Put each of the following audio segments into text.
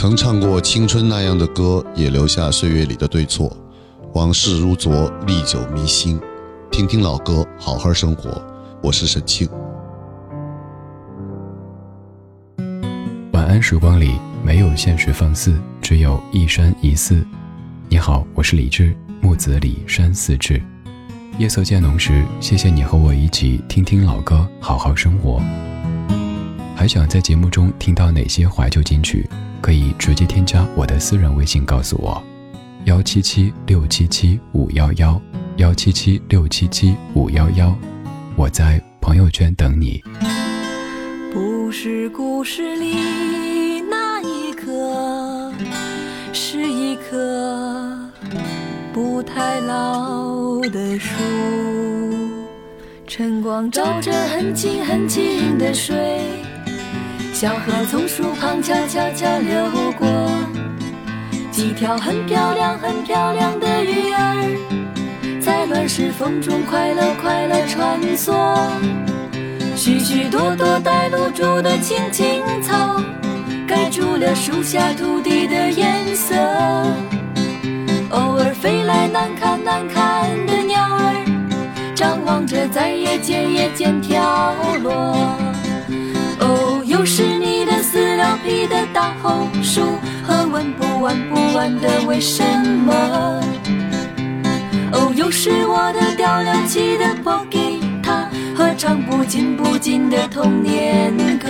曾唱过青春那样的歌，也留下岁月里的对错。往事如昨，历久弥新。听听老歌，好好生活。我是沈庆。晚安时光里没有现实放肆，只有一山一寺。你好，我是李志，木子李山寺志。夜色渐浓时，谢谢你和我一起听听老歌，好好生活。还想在节目中听到哪些怀旧金曲？可以直接添加我的私人微信告诉我：幺七七六七七五幺幺幺七七六七七五幺幺。我在朋友圈等你。不是故事里那一棵，是一棵不太老的树。晨光照着很清很清的水，小河从树旁悄悄悄流过，几条很漂亮很漂亮的鱼儿，在乱石缝中快乐快乐穿梭。许许多多带露珠的青青草，盖住了树下土地的颜色。偶尔飞来难看难看的鸟儿。张望着，在夜间夜间飘落。又是你的撕了皮的大红书和问不完不完的为什么。哦，又是我的掉了漆的破吉他和唱不尽不尽的童年歌。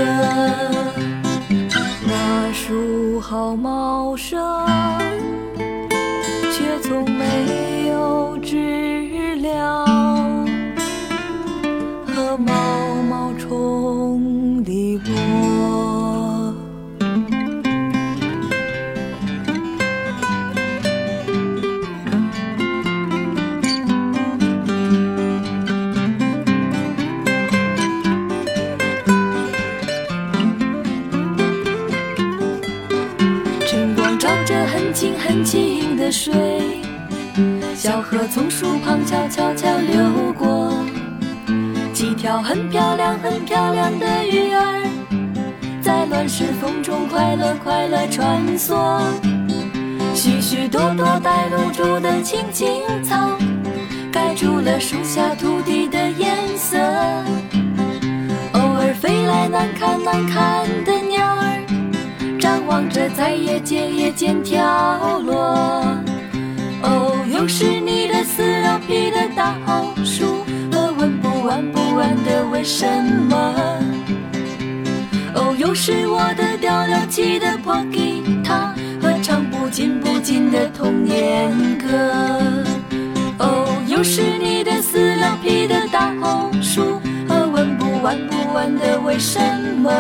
那树好茂盛，却从没有枝很清的水，小河从树旁悄悄悄流过。几条很漂亮很漂亮的鱼儿，在乱石缝中快乐快乐穿梭。许许多多带露珠的青青草，盖住了树下土地的颜色。偶尔飞来难看难看的，张望着在夜间夜间跳落。哦，又是你的撕了皮的大红树。玩不完不完的为什么？哦，又是我的掉了漆的破吉他和唱不尽不尽的童年歌。哦，又是你的撕了皮的大红书和问不完不完的为什么？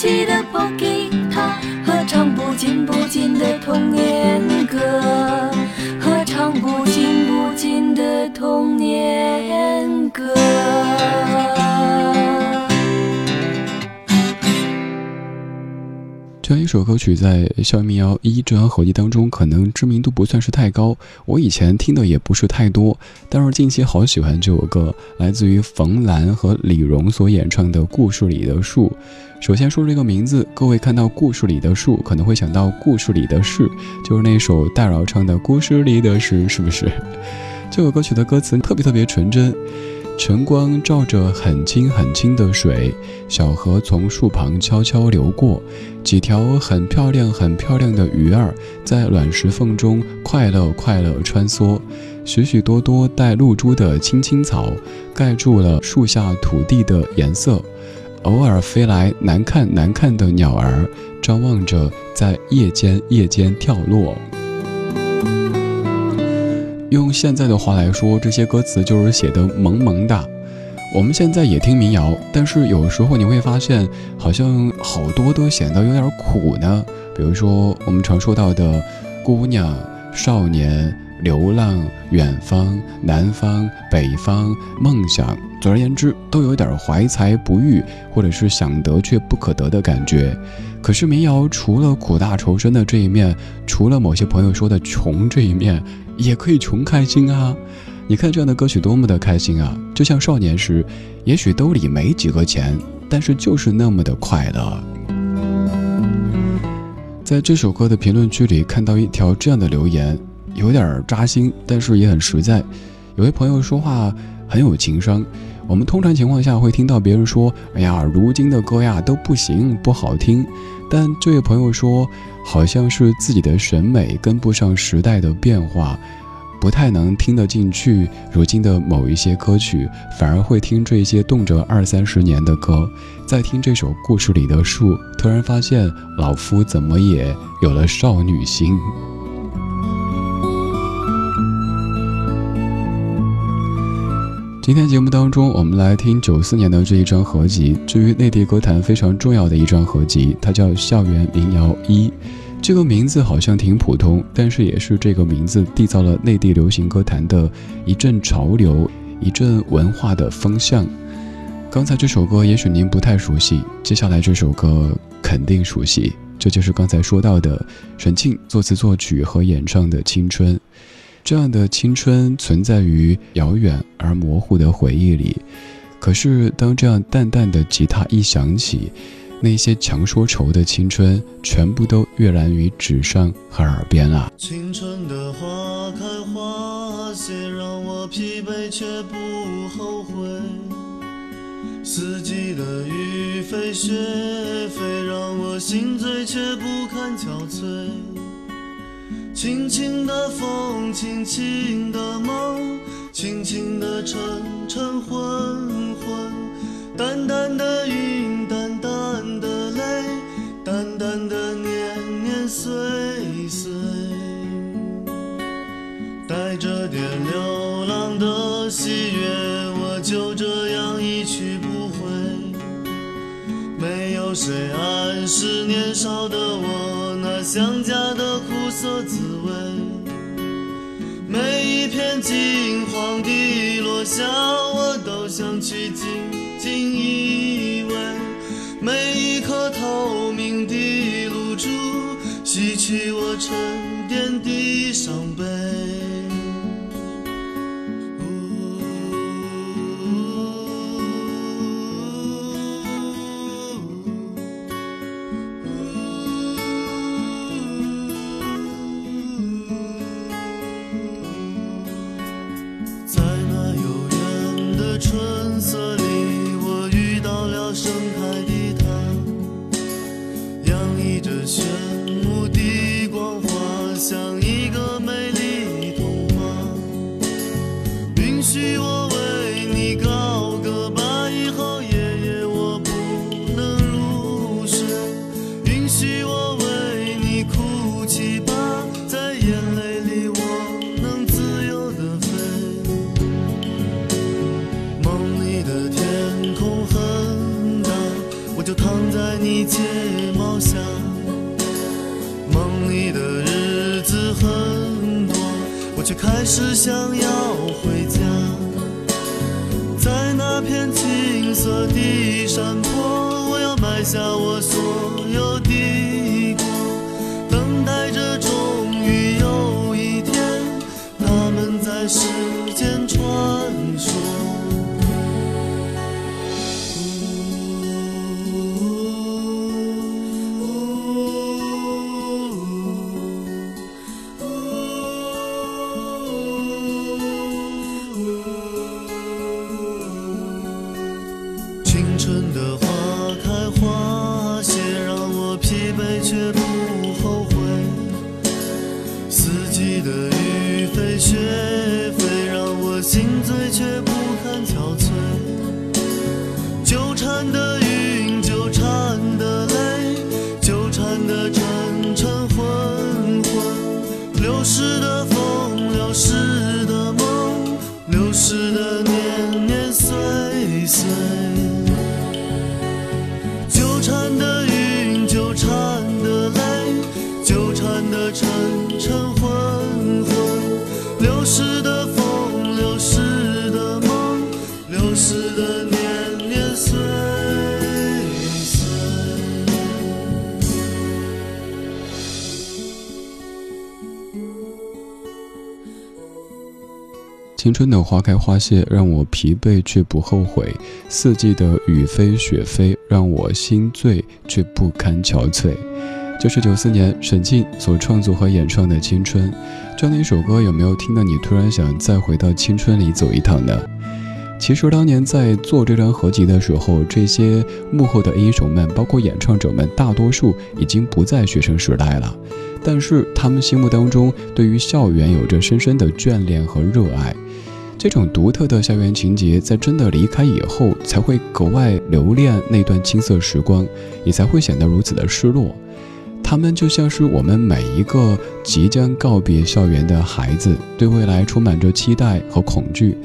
掉了漆的破吉他和唱不尽不尽的童年歌。唱不尽不尽的童年歌。这样一首歌曲在《校园民谣一》这张合集当中，可能知名度不算是太高。我以前听的也不是太多，但是近期好喜欢这首歌，来自于冯兰和李荣所演唱的《故事里的树》。首先说这个名字，各位看到故事里的树，可能会想到故事里的事，就是那首戴娆唱的《故事里的事》，是不是？这首歌曲的歌词特别特别纯真。晨光照着很清很清的水，小河从树旁悄悄流过，几条很漂亮很漂亮的鱼儿在卵石缝中快乐快乐穿梭，许许多多带露珠的青青草盖住了树下土地的颜色。偶尔飞来难看难看的鸟儿，张望着在夜间夜间跳落。用现在的话来说，这些歌词就是写的萌萌哒。我们现在也听民谣，但是有时候你会发现，好像好多都显得有点苦呢。比如说我们常说到的姑娘、少年。流浪、远方、南方、北方、梦想，总而言之，都有点怀才不遇，或者是想得却不可得的感觉。可是民谣除了苦大仇深的这一面，除了某些朋友说的穷这一面，也可以穷开心啊！你看这样的歌曲多么的开心啊！就像少年时，也许兜里没几个钱，但是就是那么的快乐。在这首歌的评论区里看到一条这样的留言，有点扎心，但是也很实在。有位朋友说话很有情商。我们通常情况下会听到别人说：“哎呀，如今的歌呀都不行，不好听。”但这位朋友说，好像是自己的审美跟不上时代的变化，不太能听得进去如今的某一些歌曲，反而会听这些动辄二三十年的歌。在听这首故事里的树，突然发现老夫怎么也有了少女心。今天节目当中，我们来听九四年的这一张合集，至于内地歌坛非常重要的一张合集，它叫《校园民谣一》。这个名字好像挺普通，但是也是这个名字缔造了内地流行歌坛的一阵潮流，一阵文化的风向。刚才这首歌也许您不太熟悉，接下来这首歌肯定熟悉，这就是刚才说到的沈庆作词作曲和演唱的《青春》。这样的青春存在于遥远而模糊的回忆里，可是当这样淡淡的吉他一响起，那些强说愁的青春全部都跃然于纸上和耳边啊！青春的花开花谢，让我疲惫却不后悔；四季的雨飞雪飞，让我心醉却不堪憔悴。轻轻的风，轻轻的梦，轻轻的晨晨昏昏，淡淡的云，淡淡的泪，淡淡的年年岁岁，带着点流浪的喜悦，我就这样一去不回。没有谁暗示年少的我，想家的苦涩滋味。每一片金黄的落下，我都想去紧紧依偎；每一颗透明的露珠，洗去我沉淀的伤悲。切莫想，梦里的日子很多，我却开始想要回家，在那片青色的山坡，我要埋下我所有的。青春的花开花谢，让我疲惫却不后悔；四季的雨飞雪飞，让我心醉却不堪憔悴。这、就是九四年沈静所创作和演唱的《青春》，这样的一首歌，有没有听到你突然想再回到青春里走一趟呢？其实当年在做这张合集的时候，这些幕后的英雄们，包括演唱者们，大多数已经不在学生时代了。但是他们心目当中对于校园有着深深的眷恋和热爱。这种独特的校园情节，在真的离开以后，才会格外留恋那段青涩时光，也才会显得如此的失落。他们就像是我们每一个即将告别校园的孩子，对未来充满着期待和恐惧，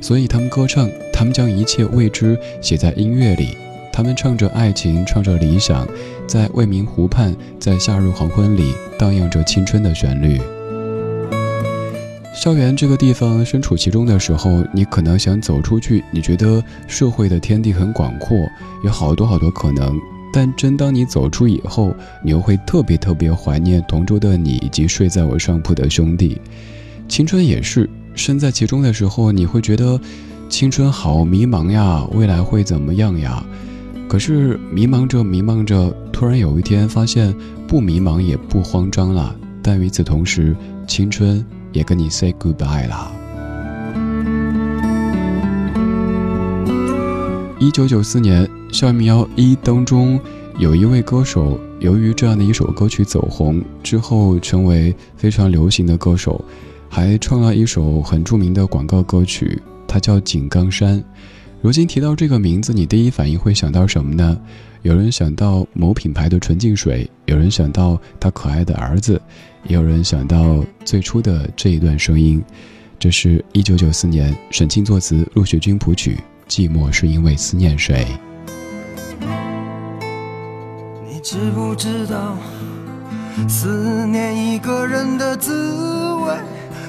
所以他们歌唱，他们将一切未知写在音乐里，他们唱着爱情，唱着理想，在未名湖畔，在夏日黄昏里荡漾着青春的旋律。校园这个地方，身处其中的时候，你可能想走出去，你觉得社会的天地很广阔，有好多好多可能。但真当你走出以后，你又会特别特别怀念同桌的你以及睡在我上铺的兄弟。青春也是身在其中的时候，你会觉得青春好迷茫呀，未来会怎么样呀？可是迷茫着迷茫着，突然有一天发现不迷茫也不慌张了。但与此同时，青春也跟你 say goodbye 了。一九九四年。校园民谣一当中，有一位歌手，由于这样的一首歌曲走红之后，成为非常流行的歌手，还创了一首很著名的广告歌曲，它叫井冈山。如今提到这个名字，你第一反应会想到什么呢？有人想到某品牌的纯净水，有人想到他可爱的儿子，也有人想到最初的这一段声音。这是一九九四年沈清作词，陆雪君谱曲，《寂寞是因为思念谁》。你知不知道，思念一个人的滋味，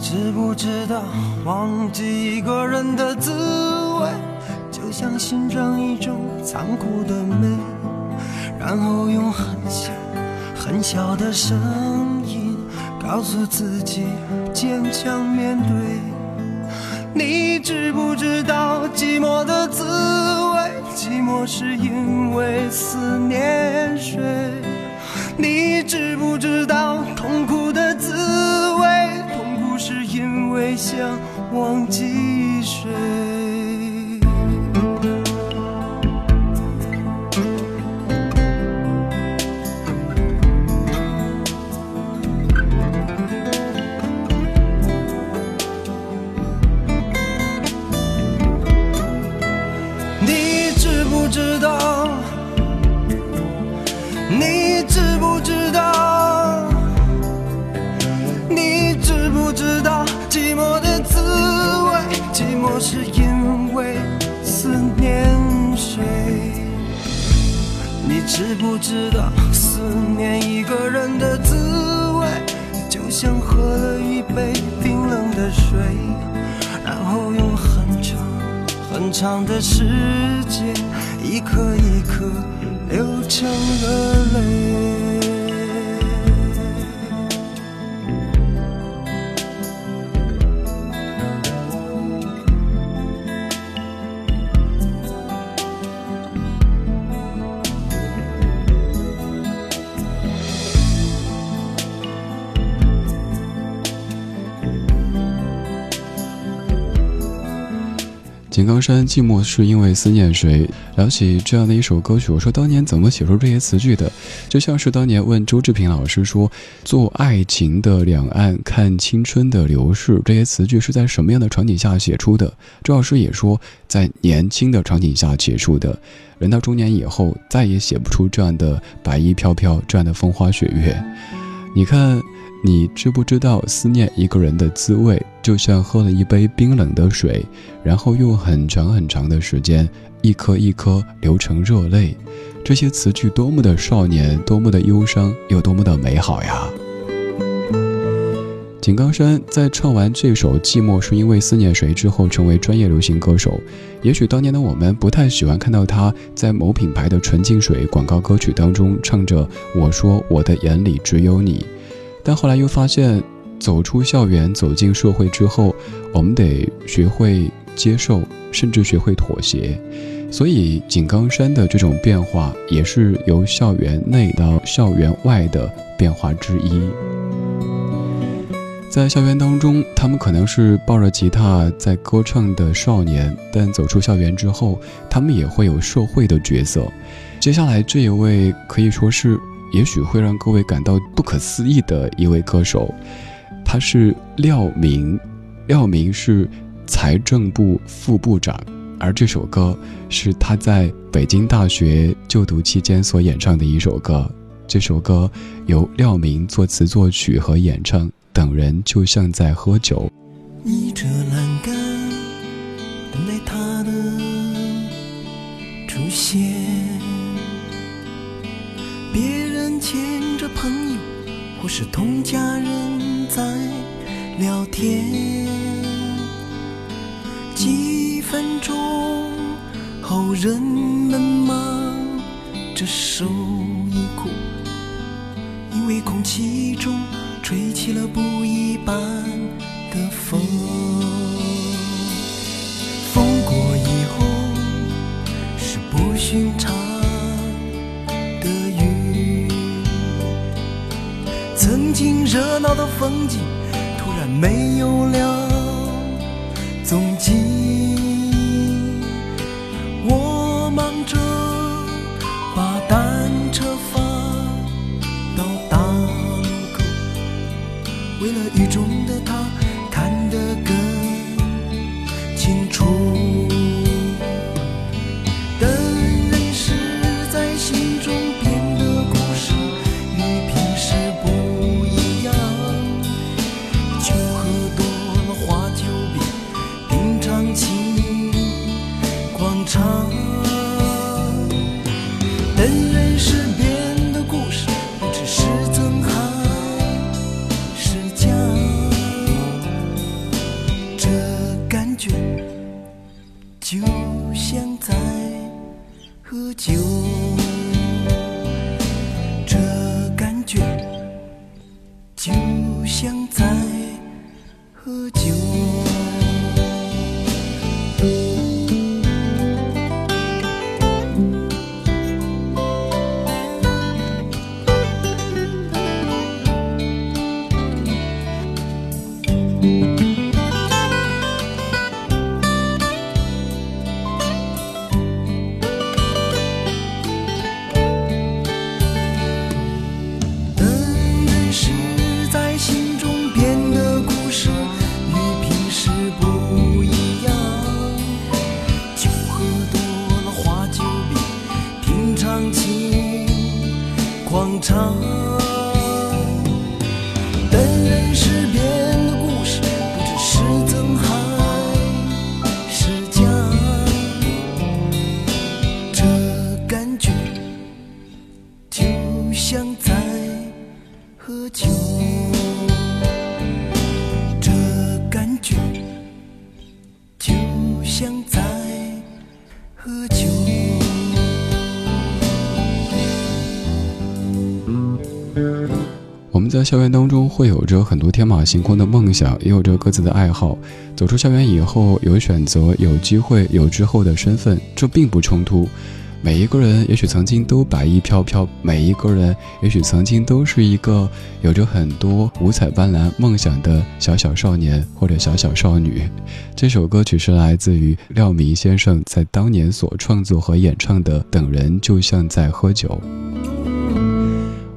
你知不知道忘记一个人的滋味，就像欣赏一种残酷的美，然后用很小很小的声音告诉自己坚强面对。你知不知道寂寞的滋味？寂寞是因为思念谁？你知不知道痛苦的滋味？因为想忘记谁？知不知道思念一个人的滋味，就像喝了一杯冰冷的水，然后用很长很长的时间，一颗一颗流成热泪。井冈山寂寞是因为思念谁？聊起这样的一首歌曲，我说当年怎么写出这些词句的？就像是当年问周志平老师说：“做爱情的两岸，看青春的流逝。”这些词句是在什么样的场景下写出的？周老师也说，在年轻的场景下写出的。人到中年以后，再也写不出这样的白衣飘飘，这样的风花雪月。你看。你知不知道思念一个人的滋味，就像喝了一杯冰冷的水，然后用很长很长的时间，一颗一颗流成热泪。这些词句多么的少年，多么的忧伤，又多么的美好呀！井冈山在唱完这首《寂寞是因为思念谁》之后，成为专业流行歌手。也许当年的我们不太喜欢看到他在某品牌的纯净水广告歌曲当中唱着“我说我的眼里只有你”，但后来又发现，走出校园、走进社会之后，我们得学会接受，甚至学会妥协。所以，井冈山的这种变化，也是由校园内到校园外的变化之一。在校园当中，他们可能是抱着吉他在歌唱的少年，但走出校园之后，他们也会有社会的角色。接下来这一位可以说是，也许会让各位感到不可思议的一位歌手，他是廖明。廖明是财政部副部长，而这首歌是他在北京大学就读期间所演唱的一首歌。这首歌由廖明作词作曲和演唱。等人就像在喝酒。倚着栏杆，等待他的出现。是同家人在聊天。几分钟后，人们忙着收衣裤，因为空气中。吹起了不一般风景突然没有了喝酒是校园当中，会有着很多天马行空的梦想，也有着各自的爱好。走出校园以后，有选择，有机会，有之后的身份，这并不冲突。每一个人也许曾经都白衣飘飘，每一个人也许曾经都是一个有着很多五彩斑斓梦想的小小少年或者小小少女。这首歌曲是来自于廖明先生在当年所创作和演唱的《等人就像在喝酒》。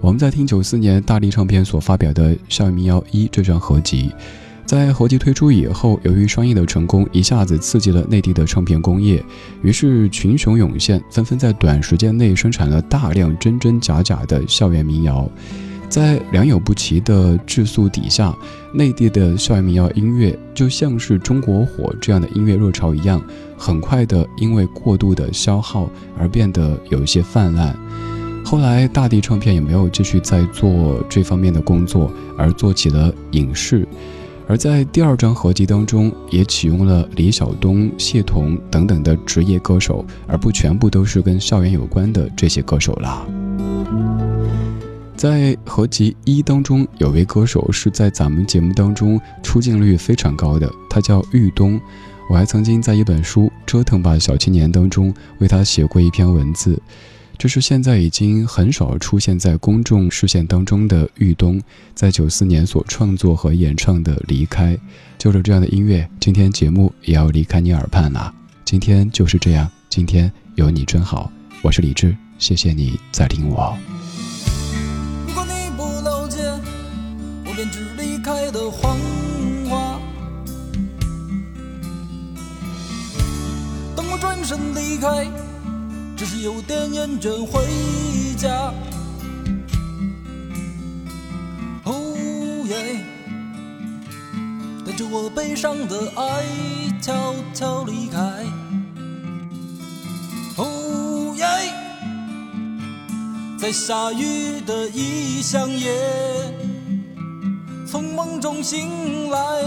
我们在听九四年大力唱片所发表的《校园民谣一》这张合集，在合集推出以后，由于商业的成功，一下子刺激了内地的唱片工业，于是群雄涌现，纷纷在短时间内生产了大量真真假假的校园民谣。在良莠不齐的质素底下，内地的校园民谣音乐就像是中国火这样的音乐热潮一样，很快的因为过度的消耗而变得有一些泛滥。后来，大地唱片也没有继续在做这方面的工作，而做起了影视。而在第二张合集当中，也启用了李晓东、谢童等等的职业歌手，而不全部都是跟校园有关的这些歌手啦。在合集一当中，有位歌手是在咱们节目当中出镜率非常高的，他叫玉东。我还曾经在一本书《折腾吧小青年》当中为他写过一篇文字。这是现在已经很少出现在公众视线当中的玉东，在九四年所创作和演唱的《离开》，就是这样的音乐。今天节目也要离开你耳畔了。今天就是这样，今天有你真好。我是李志，谢谢你在听我。如果你不了解，我便只离开的黄花。当我转身离开，只是有点厌倦回家。哦耶，带着我悲伤的爱悄悄离开。哦耶，在下雨的异乡夜。从梦中醒来，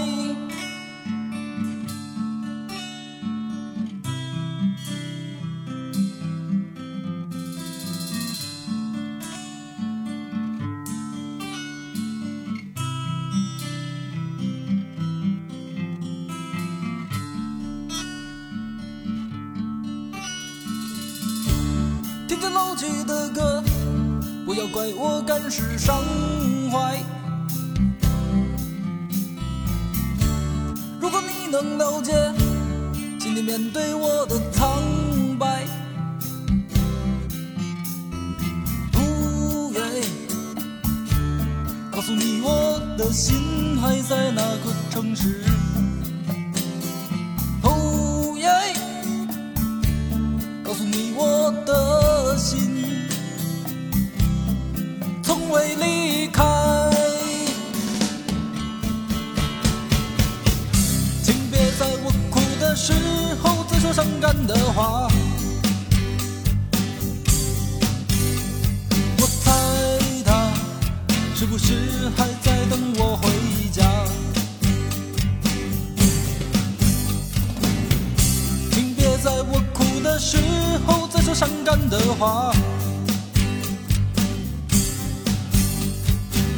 能了解，请你面对我的苍白。不，告诉你我的心还在那个城市。伤感的话，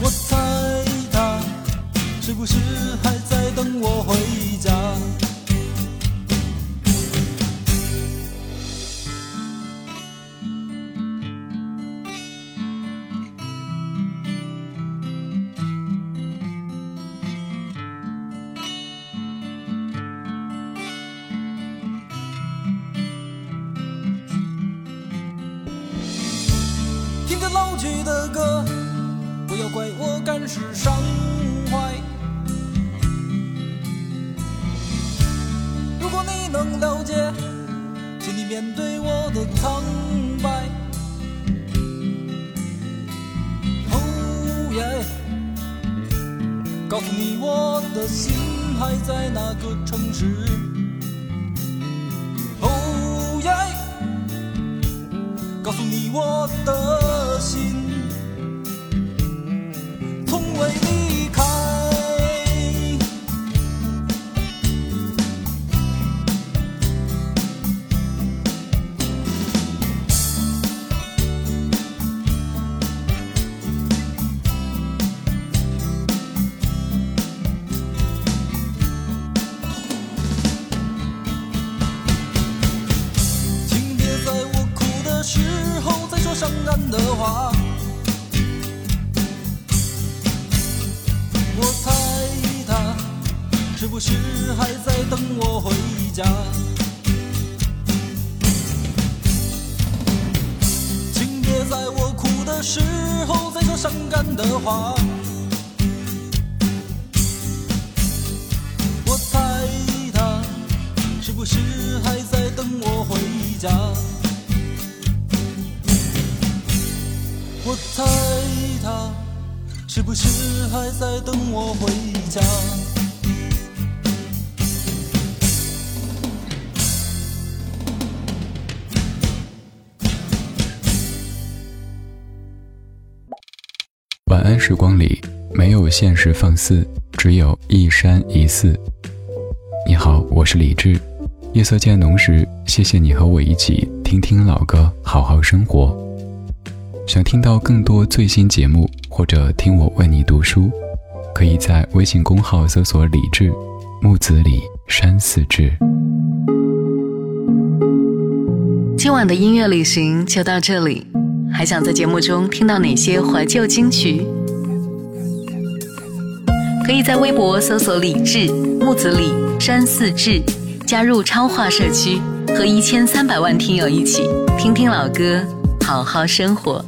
我猜他是不是还在等我回面对我的苍白，哦耶？告诉你，我的心还在那个城市。哦耶！告诉你，我的心从未离的话，我猜他是不是还在等我回家？请别在我哭的时候再说伤感的话。我猜他是不是还在等我回家？不是还在等我回家？晚安时光里没有现实放肆，只有一山一寺。你好，我是李志。夜色渐浓时，谢谢你和我一起听听老歌，好好生活。想听到更多最新节目，或者听我为你读书，可以在微信公号搜索“李志木子李山寺志”。今晚的音乐旅行就到这里，还想在节目中听到哪些怀旧金曲？可以在微博搜索“李志木子李山寺志”，加入超话社区，和一千三百万听友一起听听老歌，好好生活。